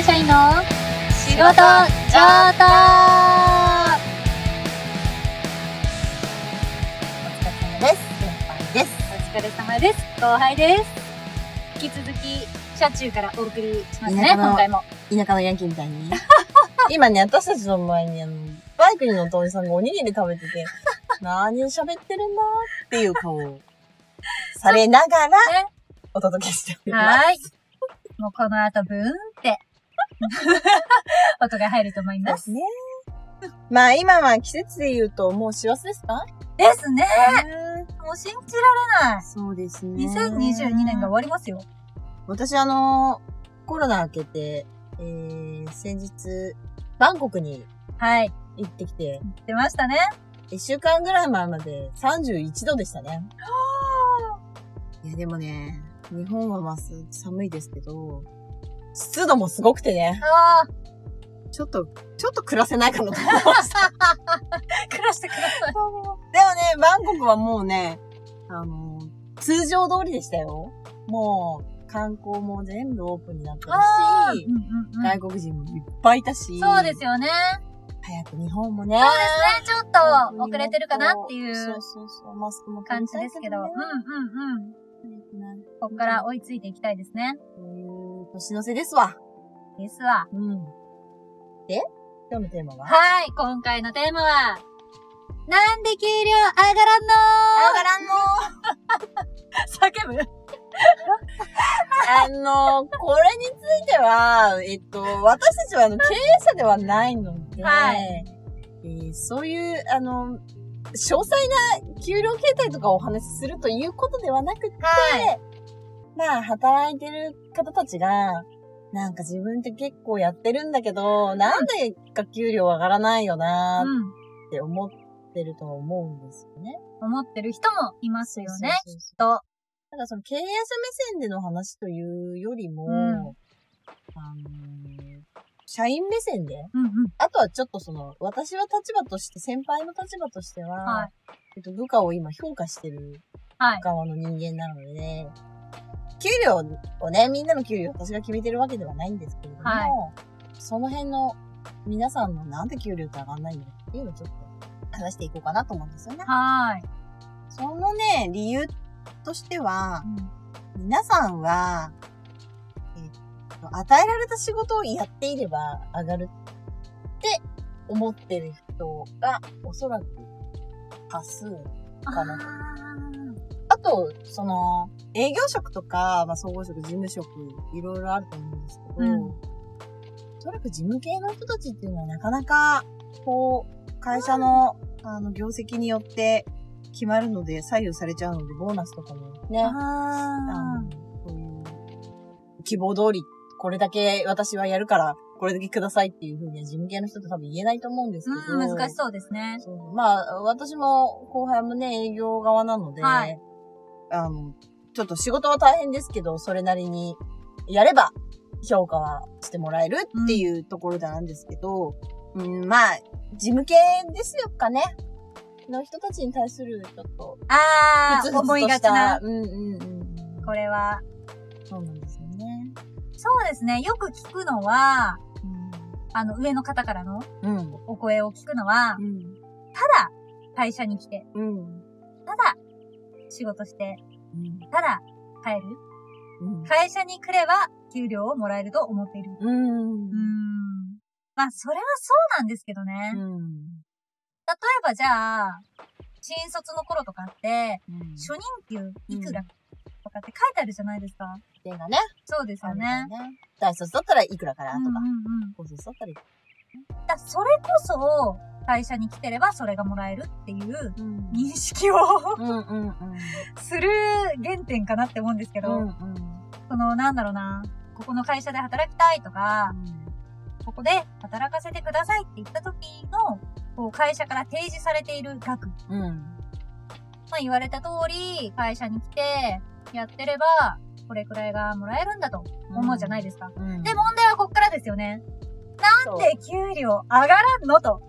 会社員の仕事上等お疲れ様です。先輩です。お疲れ様です。後輩です。引き続き、車中からお送りしますね、田舎の今回も。田舎のヤンキーみたいに。今ね、私たちの前にあの、バイクに乗ったおじさんがおにぎり食べてて、何を喋ってるんだっていう顔を されながらね、お届けしております。はーい。もうこの後、ブーンって、音が入ると思います。ね。まあ今は季節で言うともう師走ですか？ですね。もう信じられない。そうですね。2022年が終わりますよ。私あの、コロナ明けて、えー、先日、バンコクにはい。行ってきて、出ましたね。一週間ぐらい前まで31度でしたね。いや、でもね、日本はまあす寒いですけど、湿度もすごくてね、ああ、ちょっと、ちょっと暮らせないかなと思いました。暮らしてください。でもね、バンコクはもうね、あの、通常通りでしたよ。もう、観光も全部オープンになってるし、うんうんうん外国人もいっぱいいたし、そうですよね。早く日本もね。そうですね。ちょっと遅れてるかなっていそううそうそう、マスクも感じですけど。うんうんうん。ここから追いついていきたいですね。うん。年の瀬ですわ。ですわ。うん。で？今日のテーマは？はい。今回のテーマは、なんで給料上がらんの上がらんの 叫ぶ？あの、これについては、えっと、私たちはあの経営者ではないので、はいえーそういう、あの、詳細な給料形態とかをお話しするということではなくて、はい。まあ、働いてる方たちが、なんか自分って結構やってるんだけど、なんでか給料上がらないよなうん。って思ってるとは思うんですよね。思ってる人もいますよね。そうそうそうと。ただその経営者目線での話というよりも、うんあのー社員目線で、うんうん。あとはちょっとその、私は立場として、先輩の立場としては、はいえっと、部下を今評価してるはい。側の人間なので、ね、給料をね、みんなの給料私が決めてるわけではないんですけれども、はいその辺の皆さんのなんで給料って上がんないのっていうのをちょっと話していこうかなと思うんですよね。はい。そのね、理由としては、うん皆さんは、えっと、与えられた仕事をやっていれば上がるって思ってる人がおそらく多数かなと。あと、その、営業職とか、まあ、総合職、事務職、いろいろあると思うんですけど、うんおそらく事務系の人たちっていうのはなかなか、こう、会社の、あの、業績によって決まるので左右されちゃうので、ボーナスとかもね、あこういう、希望通り、これだけ私はやるから、これだけくださいっていうふうには事務系の人って多分言えないと思うんですけど。うん、難しそうですね。まあ、私も後輩もね、営業側なので、はいあの、ちょっと仕事は大変ですけど、それなりにやれば評価はしてもらえるっていうところなんですけど、うん、まあ、事務系ですよかね。の人たちに対する、ちょっと、ああ、思いがちな。うんうんうん。これは。そうなんですよね。そうですね。よく聞くのは、あの、上の方からのうん。うん。お声を聞くのは、うん。ただ、会社に来て、うん。ただ、仕事して、ただ、帰る。うん。会社に来れば、給料をもらえると思っている。うん。まあ、それはそうなんですけどね。例えうん。ばじゃあ、新卒の頃とかって、うん。初任給いくらとかって書いてあるじゃないですか。点がね。そうですよね。大卒だったらいくらからとかうんうん。うん。高卒だったらいくだそれこそ、会社に来てればそれがもらえるっていう認識をうんうんうん。する原点かなって思うんですけど、うんうん。その、なんだろうな、ここの会社で働きたいとか、ここで働かせてくださいって言った時の、こう、会社から提示されている額。うん。まあ言われた通り、会社に来て、やってれば、これくらいがもらえるんだと思うじゃないですか。うん。で、問題はこっからですよね。そうで、給料上がらんのと。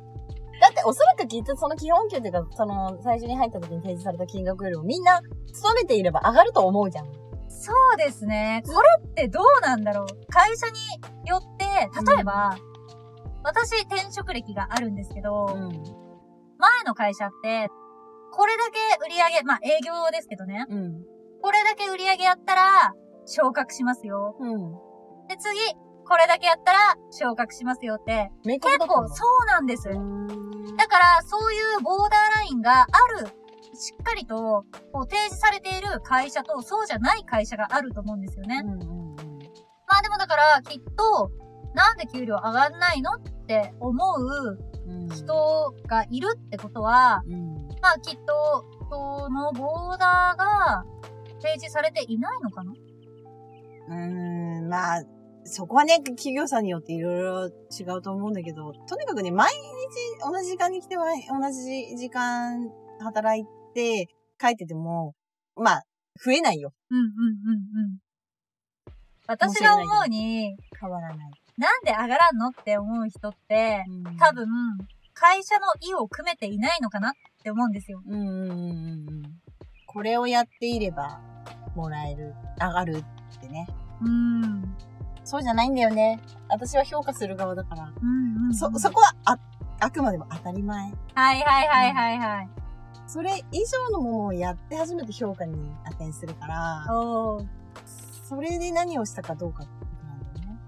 だっておそらくきっとその基本給っていうか、その最初に入った時に提示された金額よりもみんな勤めていれば上がると思うじゃん。そうですね。これってどうなんだろう会社によって例えば、私転職歴があるんですけど、うん。前の会社って、これだけ売り上げ、まあ営業ですけどね、うん。これだけ売り上げやったら、昇格しますよ。うん。で、次、これだけやったら、昇格しますよって、明結構そうなんです。だから、そういうボーダーラインがある、しっかりと、こう提示されている会社と、そうじゃない会社があると思うんですよね。うんうんうん。まあでもだから、きっと、なんで給料上がんないのって思ううん人がいるってことは、うん。まあきっと、そのボーダーが提示されていないのかな？うーん、まあ、そこはね、企業さんによっていろいろ違うと思うんだけど、とにかくね、毎日同じ時間に来ては、同じ時間働いて、帰ってても、まあ、増えないよ。うんうんうんうん。私が思うに、変わらない。なんで上がらんのって思う人って、多分、会社の意を組めていないのかなって思うんですよ。うんうんうんうんうん。これをやっていれば、もらえる、上がるってね。うん。そうじゃないんだよね。私は評価する側だから。うんうん。そ、そこは、あ、あくまでも当たり前。はいはいはいはいはい。それ以上のものをやって初めて評価に値するから。それで何をしたかどうかってことなんだよね。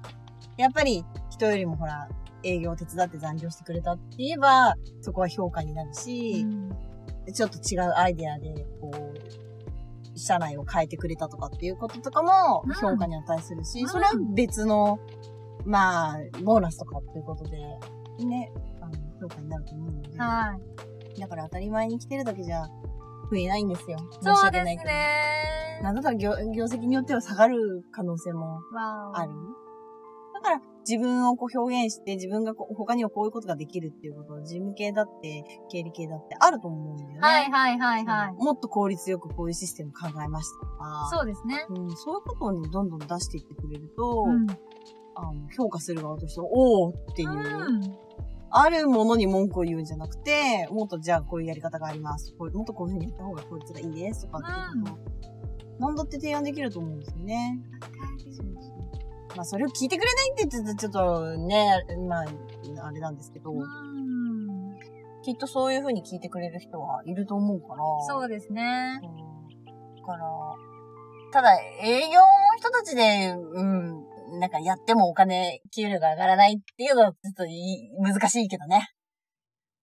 やっぱり、人よりもほら、営業を手伝って残業してくれたって言えば、そこは評価になるし、ちょっと違うアイデアで、社内を変えてくれたとかっていうこととかもうん評価に値するし、うんそれは別の、まあ、ボーナスとかっていうことで、ね、あの、評価になると思うので、はい。だから当たり前に来てるだけじゃ増えないんですよ。申しそうです訳ないけど。ねなんだったら業業績によっては下がる可能性もある。だから自分をこう表現して自分がこう他にはこういうことができるっていうことを事務系だって経理系だってあると思うんだよね。はいはいはいはい。もっと効率よくこういうシステム考えましたとか。そうですね。うん、そういうことをね、どんどん出していってくれると、うん。あの評価する側としては、おーっていう、うん。あるものに文句を言うんじゃなくて、もっとじゃあこういうやり方があります。こうもっとこういうふうにやった方が効率がいいですとかっていうことを、何だって提案できると思うんですよね。まあそれを聞いてくれないって言ってちょっとね、まあ、あれなんですけど、うん。きっとそういうふうに聞いてくれる人はいると思うから。そうですね。そうだから、ただ営業の人たちで、うん、なんかやってもお金、給料が上がらないっていうのはちょっといい難しいけどね。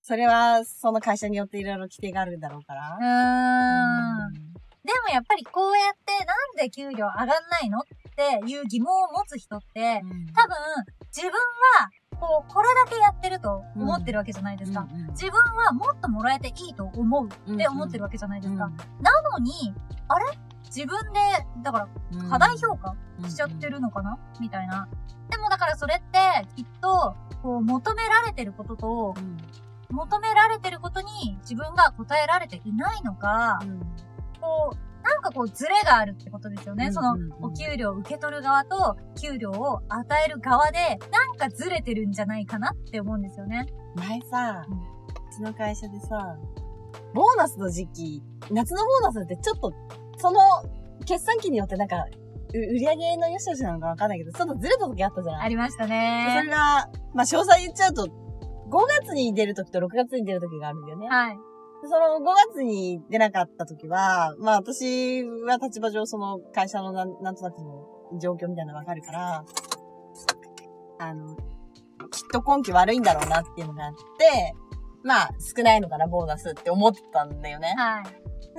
それは、その会社によっていろいろ規定があるんだろうから。うーん。でもやっぱりこうやってなんで給料上がんないのっていう疑問を持つ人って、うん。多分自分はこう、これだけやってると思ってるわけじゃないですか。うんうん自分はもっともらえていいと思うって思ってるわけじゃないですか。うん。なのに、あれ？自分で、だからうん。過大評価しちゃってるのかな？みたいな。でもだからそれって、きっと、こう、求められてることと、うん。求められてることに自分が答えられていないのか、こう、なんかこう、ズレがあるってことですよね。うんそのお給料を受け取る側と、給料を与える側で、なんかずれてるんじゃないかなって思うんですよね。前さ、うんうちの会社でさ、ボーナスの時期、夏のボーナスってちょっと、その、決算期によってなんか、う売り上げの良し悪しなのかわかんないけど、ちょっとずれた時あったじゃない？ありましたでそねれ。が、まあ、詳細言っちゃうと、5月に出る時と6月に出る時があるんだよね。はい。でその5月に出なかった時は、まあ私は立場上その会社のなんなんとなくの状況みたいなのわかるから、あの、きっと今期悪いんだろうなっていうのがあって、まあ少ないのかな、ボーナスって思ってたんだよね。はい。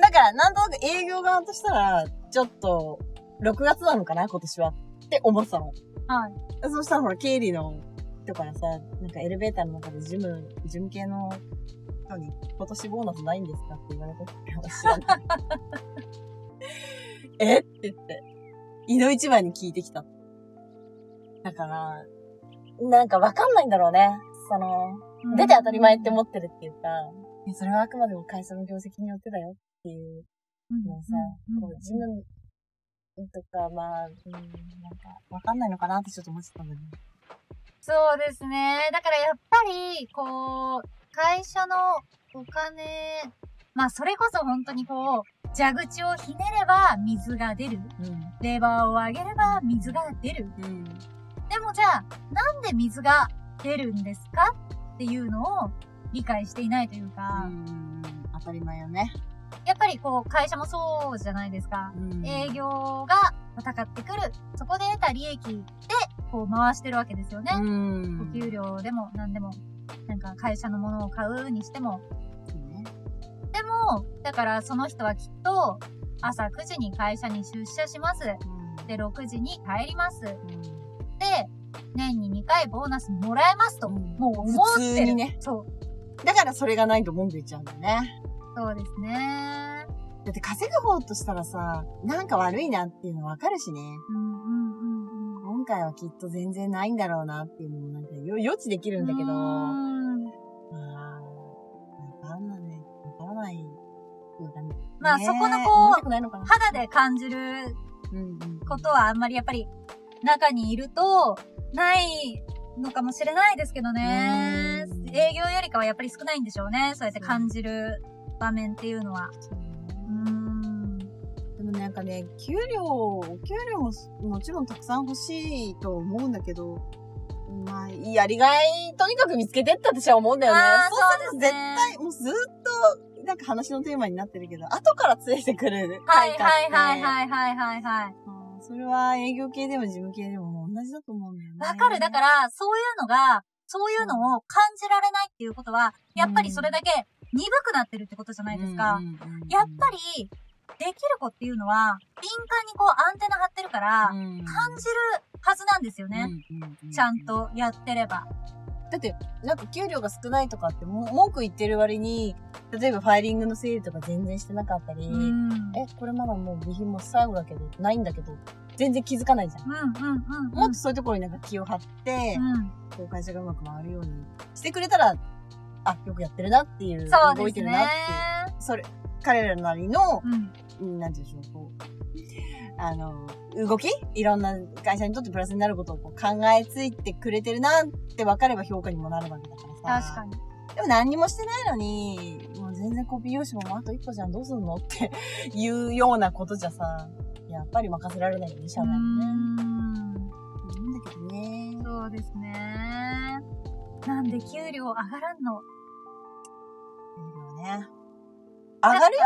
だからなんとなく営業側としたら、ちょっと6月なのかな、今年はって思ってたの。はい。そしたらほら、経理の人からさ、なんかエレベーターの中で事務、事務系の人に、今年ボーナスないんですかって言われたって話え？って言って、胃の一番に聞いてきた。だから、なんかわかんないんだろうね。その、出て当たり前って思ってるっていうか、それはあくまでも会社の業績によってだよっていううんのをさ、うんこう事務とか、まあ、うん、なんか、わかんないのかなってちょっと思ってたんだけど。そうですね。だからやっぱり、こう、会社のお金、まあそれこそ本当にこう、蛇口をひねれば水が出る。うん。レバーを上げれば水が出る。うん。っでもじゃあ、なんで水が出るんですか？っていうのを理解していないというか、うん。当たり前よね。やっぱりこう、会社もそうじゃないですか。うん営業が戦ってくる。そこで得た利益で、こう回してるわけですよね。うん。お給料でも何でも、なんか会社のものを買うにしても。そうねでも、だからその人はきっと、朝9時に会社に出社します。で、6時に帰ります。で、年に2回ボーナスもらえますと、うんもう思ってる。普通にねそう。だからそれがないと文句言っちゃうんだよね。そうですね。だって稼ぐ方としたらさ、なんか悪いなっていうのわかるしね。うん回はきっと全然ないんだろうなっていうのもなんかよ予知できるんだけど、うまんあ、わかんないね。わからない。まあねそこのこう肌で感じることはあんまりやっぱり中にいるとないのかもしれないですけどねう。ん営業よりかはやっぱり少ないんでしょうね。そうやって感じる場面っていうのは。でもなんかね、給料、お給料ももちろんたくさん欲しいと思うんだけど、まあ、やりがい、とにかく見つけてって私は思うんだよね。そうすると絶対、もうずっと、なんか話のテーマになってるけど、後からついてくるはい。はいはいはいはいはいはい。うんそれは営業系でも事務系でももう同じだと思うんだよね。わかる。だから、そういうのが、そういうのを感じられないっていうことは、やっぱりそれだけ鈍くなってるってことじゃないですか。やっぱり、できる子っていうのは、敏感にこうアンテナ張ってるから、うん感じるはずなんですよね。ちゃんとやってれば。だって、なんか給料が少ないとかっても文句言ってる割に、例えばファイリングの整理とか全然してなかったり、うん。え、これまだもう備品も最後だけど、ないんだけど、全然気づかないじゃん。うんうんうん。もっとそういうところになんか気を張って、うん。こう会社がうまく回るようにしてくれたら、あ、よくやってるなっていう、そうですね動いてるなっていう。それ、彼らなりの、うん。うんなんていうんでしょう、こう、あの、動きいろんな会社にとってプラスになることをこう考えついてくれてるなって分かれば評価にもなるわけだからさ。確かに。でも何にもしてないのに、もう全然コピー用紙もあと一個じゃん、どうすんのっていうようなことじゃさ、やっぱり任せられないよね、社内にね。うなんだけどねん。。そうですね。なんで給料上がらんの？いいよね。上がるよ？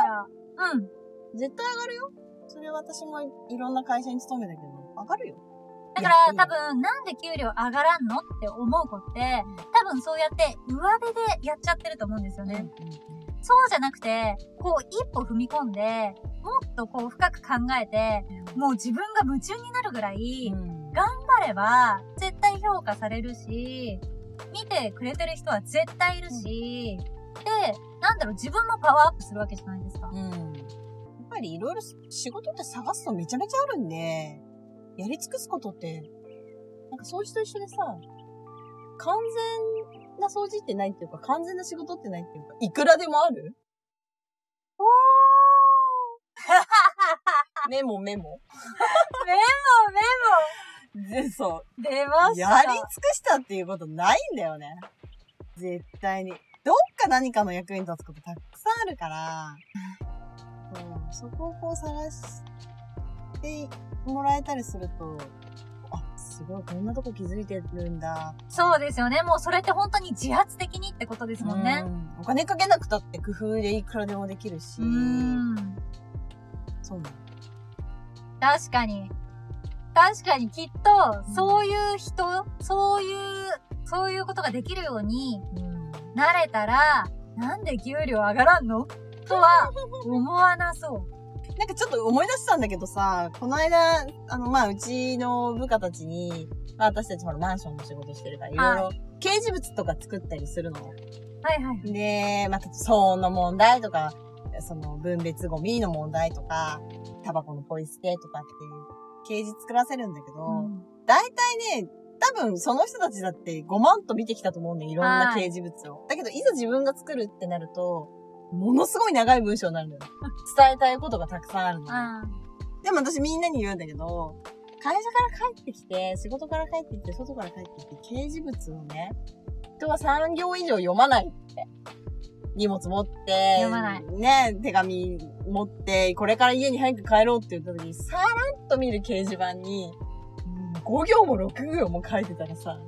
うん。絶対上がるよ。それは私もいろんな会社に勤めたけど、上がるよ。だからいや多分、なんで給料上がらんのって思う子って、多分そうやって上辺でやっちゃってると思うんですよね。そうじゃなくて、こう一歩踏み込んで、もっとこう深く考えて、もう自分が夢中になるぐらい、うん頑張れば絶対評価されるし、見てくれてる人は絶対いるし、で、なんだろう、自分もパワーアップするわけじゃないですか。うん。やっぱりいろいろ仕事って探すとめちゃめちゃあるんで、やり尽くすことって、なんか掃除と一緒でさ、完全な掃除ってないっていうか、完全な仕事ってないっていうか、いくらでもある？おメモ メモ。メモ メで、そう。モ出ました。やり尽くしたっていうことないんだよね。絶対に。どっか何かの役に立つことたくさんあるから、そうそこをこう探してもらえたりすると、あ、すごい、こんなとこ気づいてるんだ。そうですよね。もうそれって本当に自発的にってことですもんね。うんお金かけなくたって工夫でいくらでもできるし、うーん。そうなの。確かに。確かにきっと、そういう人、そういう、そういうことができるようになれたら、なんで給料上がらんの？とは思わなそう。なんかちょっと思い出したんだけどさ、この間、あの、まあ、うちの部下たちに、まあ、私たちほらマンションの仕事してるから、いろいろ掲示物とか作ったりするの。はいはい。で、また騒音の問題とか、その分別ゴミの問題とか、タバコのポイ捨てとかっていう掲示作らせるんだけど、うん大体ね、多分その人たちだって5万と見てきたと思うんだよ、いろんなはい掲示物を。だけど、いざ自分が作るってなると、ものすごい長い文章になるのよ。伝えたいことがたくさんあるの。あでも私みんなに言うんだけど、会社から帰ってきて、仕事から帰ってきて、外から帰ってきて、掲示物をね、人は3行以上読まないって。荷物持って、読まないね、手紙持って、これから家に早く帰ろうって言った時に、さらっと見る掲示板に、もう5行も6行も書いてたらさ、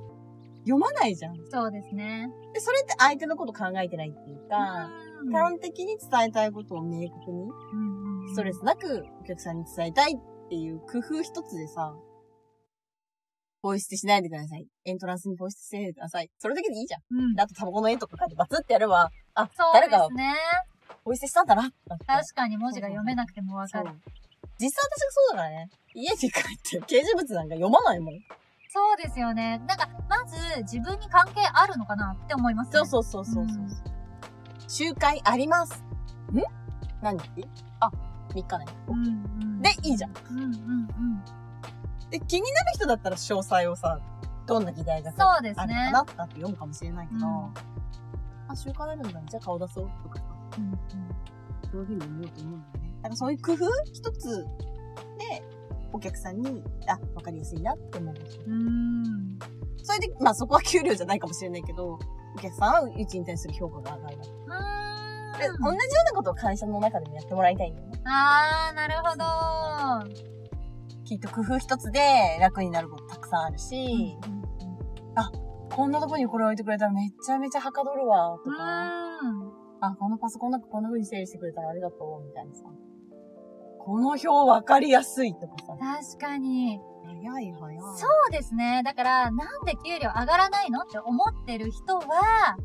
読まないじゃん。そうですね。で、それって相手のこと考えてないっていうか、うん端的に伝えたいことを明確に、ストレスなくお客さんに伝えたいっていう工夫一つでさ、ポイ捨てしないでください。エントランスにポイ捨てしないでください。それだけでいいじゃん。うんであとタバコの絵とか書いてバツってやれば、あ、そう誰かですね。ポイ捨てしたんだな。確かに文字が読めなくてもわかる。実際私がそうだからね。家に帰って掲示物なんか読まないもん。そうですよね。なんか、まず自分に関係あるのかなって思いますね。そうそうそうそうそう。集会あります。ん？何日？あ、3日ね。うんうん。で、いいじゃん。うんうんうん。で、気になる人だったら詳細をさ、どんな議題がさ、そうですねあるかなって読むかもしれないけど、うんあ、集会あるんだね。じゃあ顔出そうとかさ、うんうんそういうふうに思うと思うんだよね。だからそういう工夫一つで、お客さんに、あ、わかりやすいなって思うんですよ。うーん。それで、まあそこは給料じゃないかもしれないけど、お客さんはうちに対する評価が上がる。うん。同じようなことを会社の中でもやってもらいたいんだよね。あー、なるほど。きっと工夫一つで楽になることたくさんあるし、こんなとこにこれ置いてくれたらめちゃめちゃはかどるわ、とうか、ん。あ、このパソコンなんかこんな風に整理してくれたらありがとう、みたいなさ。この表わかりやすいとかさ。確かに。早い早い。そうですね。だから、なんで給料上がらないのって思ってる人は、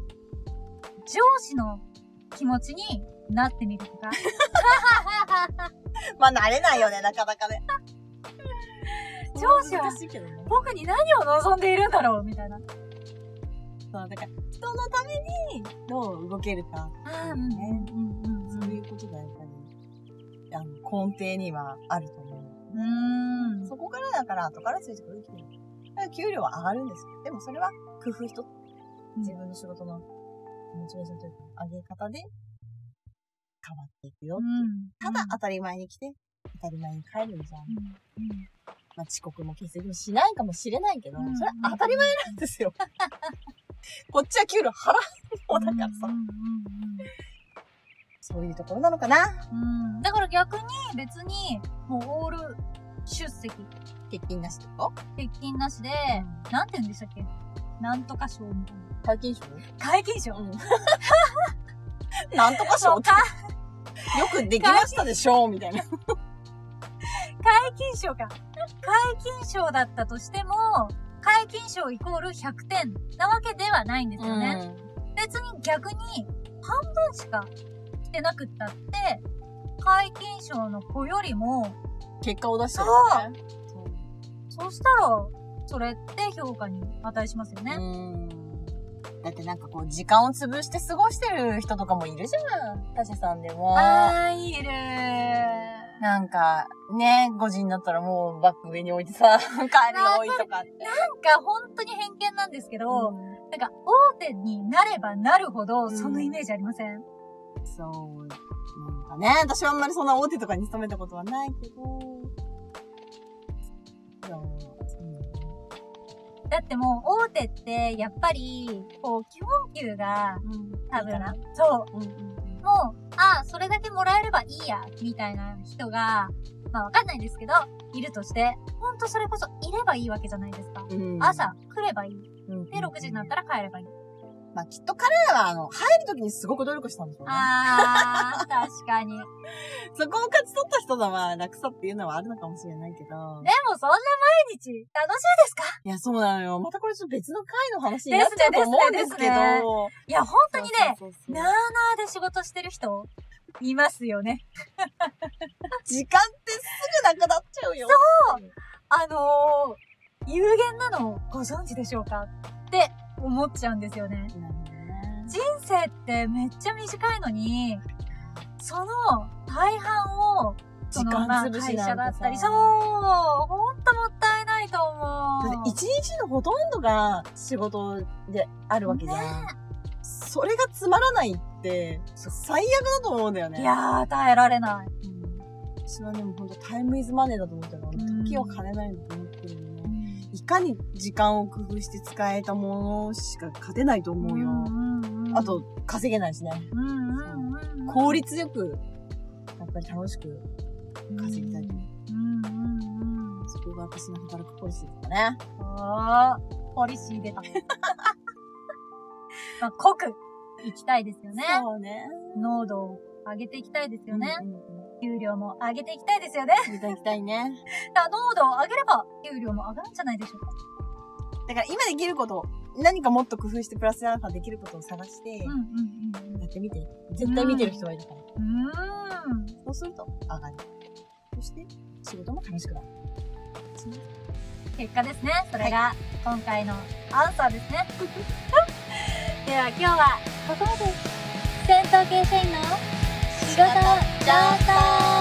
上司の気持ちになってみるとか。まあ慣れないよね、なかなかね。上司は。僕に何を望んでいるんだろうみたいな。そう、だから人のためにどう動けるか。あーうんねうんうんうんそういうことがやっぱり、あの、根底にはあると思う。うーん。そこからだから後からついてくる給料。だから給料は上がるんですよ。でもそれは工夫一つ。自分の仕事のモチベーションというか、上げ方で変わっていくよ。うん。ただ当たり前に来て、当たり前に帰るんじゃん。うんうんまあ遅刻も欠席もしないかもしれないけど、うんそれは当たり前なんですよ。こっちは給料払う。のだからさ。そういうところなのかな。うん。うんだから逆に別に、もうオール出席、欠勤なしとか欠勤なしで、なんて言うんでしたっけ？なんとか賞みたいな。解禁賞？解禁賞。うん。なんとか賞か、よくできましたでしょ？うみたいな。解禁賞か。解禁賞だったとしても、解禁賞イコール100点なわけではないんですよね。別に逆に半分しか来てなくったって、解禁賞の子よりも、結果を出してるよね。そしたら、それって評価に値しますよね。うん。だってなんかこう、時間を潰して過ごしてる人とかもいるじゃん。他社さんでも。あー、いるなんか、ね、5時になったらもうバッグ上に置いてさ、帰りが多いとかって。なんか本当に偏見なんですけど、なんか大手になればなるほど、うんそのイメージありません、そう。なんかね、私はあんまりそんな大手とかに勤めたことはないけど。そう、そうだってもう大手ってやっぱり、こう基本給がうん。多分な。そう、うんうんもう、あそれだけもらえればいいや、みたいな人が、まあわかんないですけど、いるとして、ほんとそれこそいればいいわけじゃないですか。うん。朝来ればいい。うん、で、6時になったら帰ればいい。まあきっと彼らはあの、入るときにすごく努力したんでしょうね。あー、確かに。で もそこを勝ち取った人のまあ楽さっていうのはあるのかもしれないけど。そんな毎日、楽しいですか？いや、そうなのよ。またこれちょっと別の回の話になっちゃうと思うんですけど。ねねいや、本当にね、そうそうそうなーなーで仕事してる人、いますよね。時間ってすぐなくなっちゃうよ。そうあのー、有限なのご存知でしょうか？って思っちゃうんですよね。人生ってめっちゃ短いのに、その大半を、そ時間のま会社だったり、そう、ほんともったいないとだ思う。一日のほとんどが仕事であるわけじゃん。ねそれがつまらないって、最悪だと思うんだよね。いやー、耐えられない。うん私はでも本当タイムイズマネーだと思ってる時を金ないんだと。いかに時間を工夫して使えたものしか勝てないと思うよ。んあ、と、稼げないしね。うんうんうんうん、効率よく、やっぱり楽しく稼ぎたいと思う。うんうんうん。そここが私の働くポリシーですかね。おー、ポリシー出た。まあ、濃く行きたいですよね。そうね。濃度を上げていきたいですよね。うんうんうん給料も上げていきたいですよね。いただきたいね。だから濃度を上げれば、給料も上がるんじゃないでしょうか。だから今できること、何かもっと工夫してプラスアルファできることを探して、うんうんうんやってみて。絶対見てる人はいるから。うん。そうすると上がる。そして、仕事も楽しくなる。結果ですね。それが、今回のアンサーですね。では今日は、ここまで。戦闘系社員の仕事上等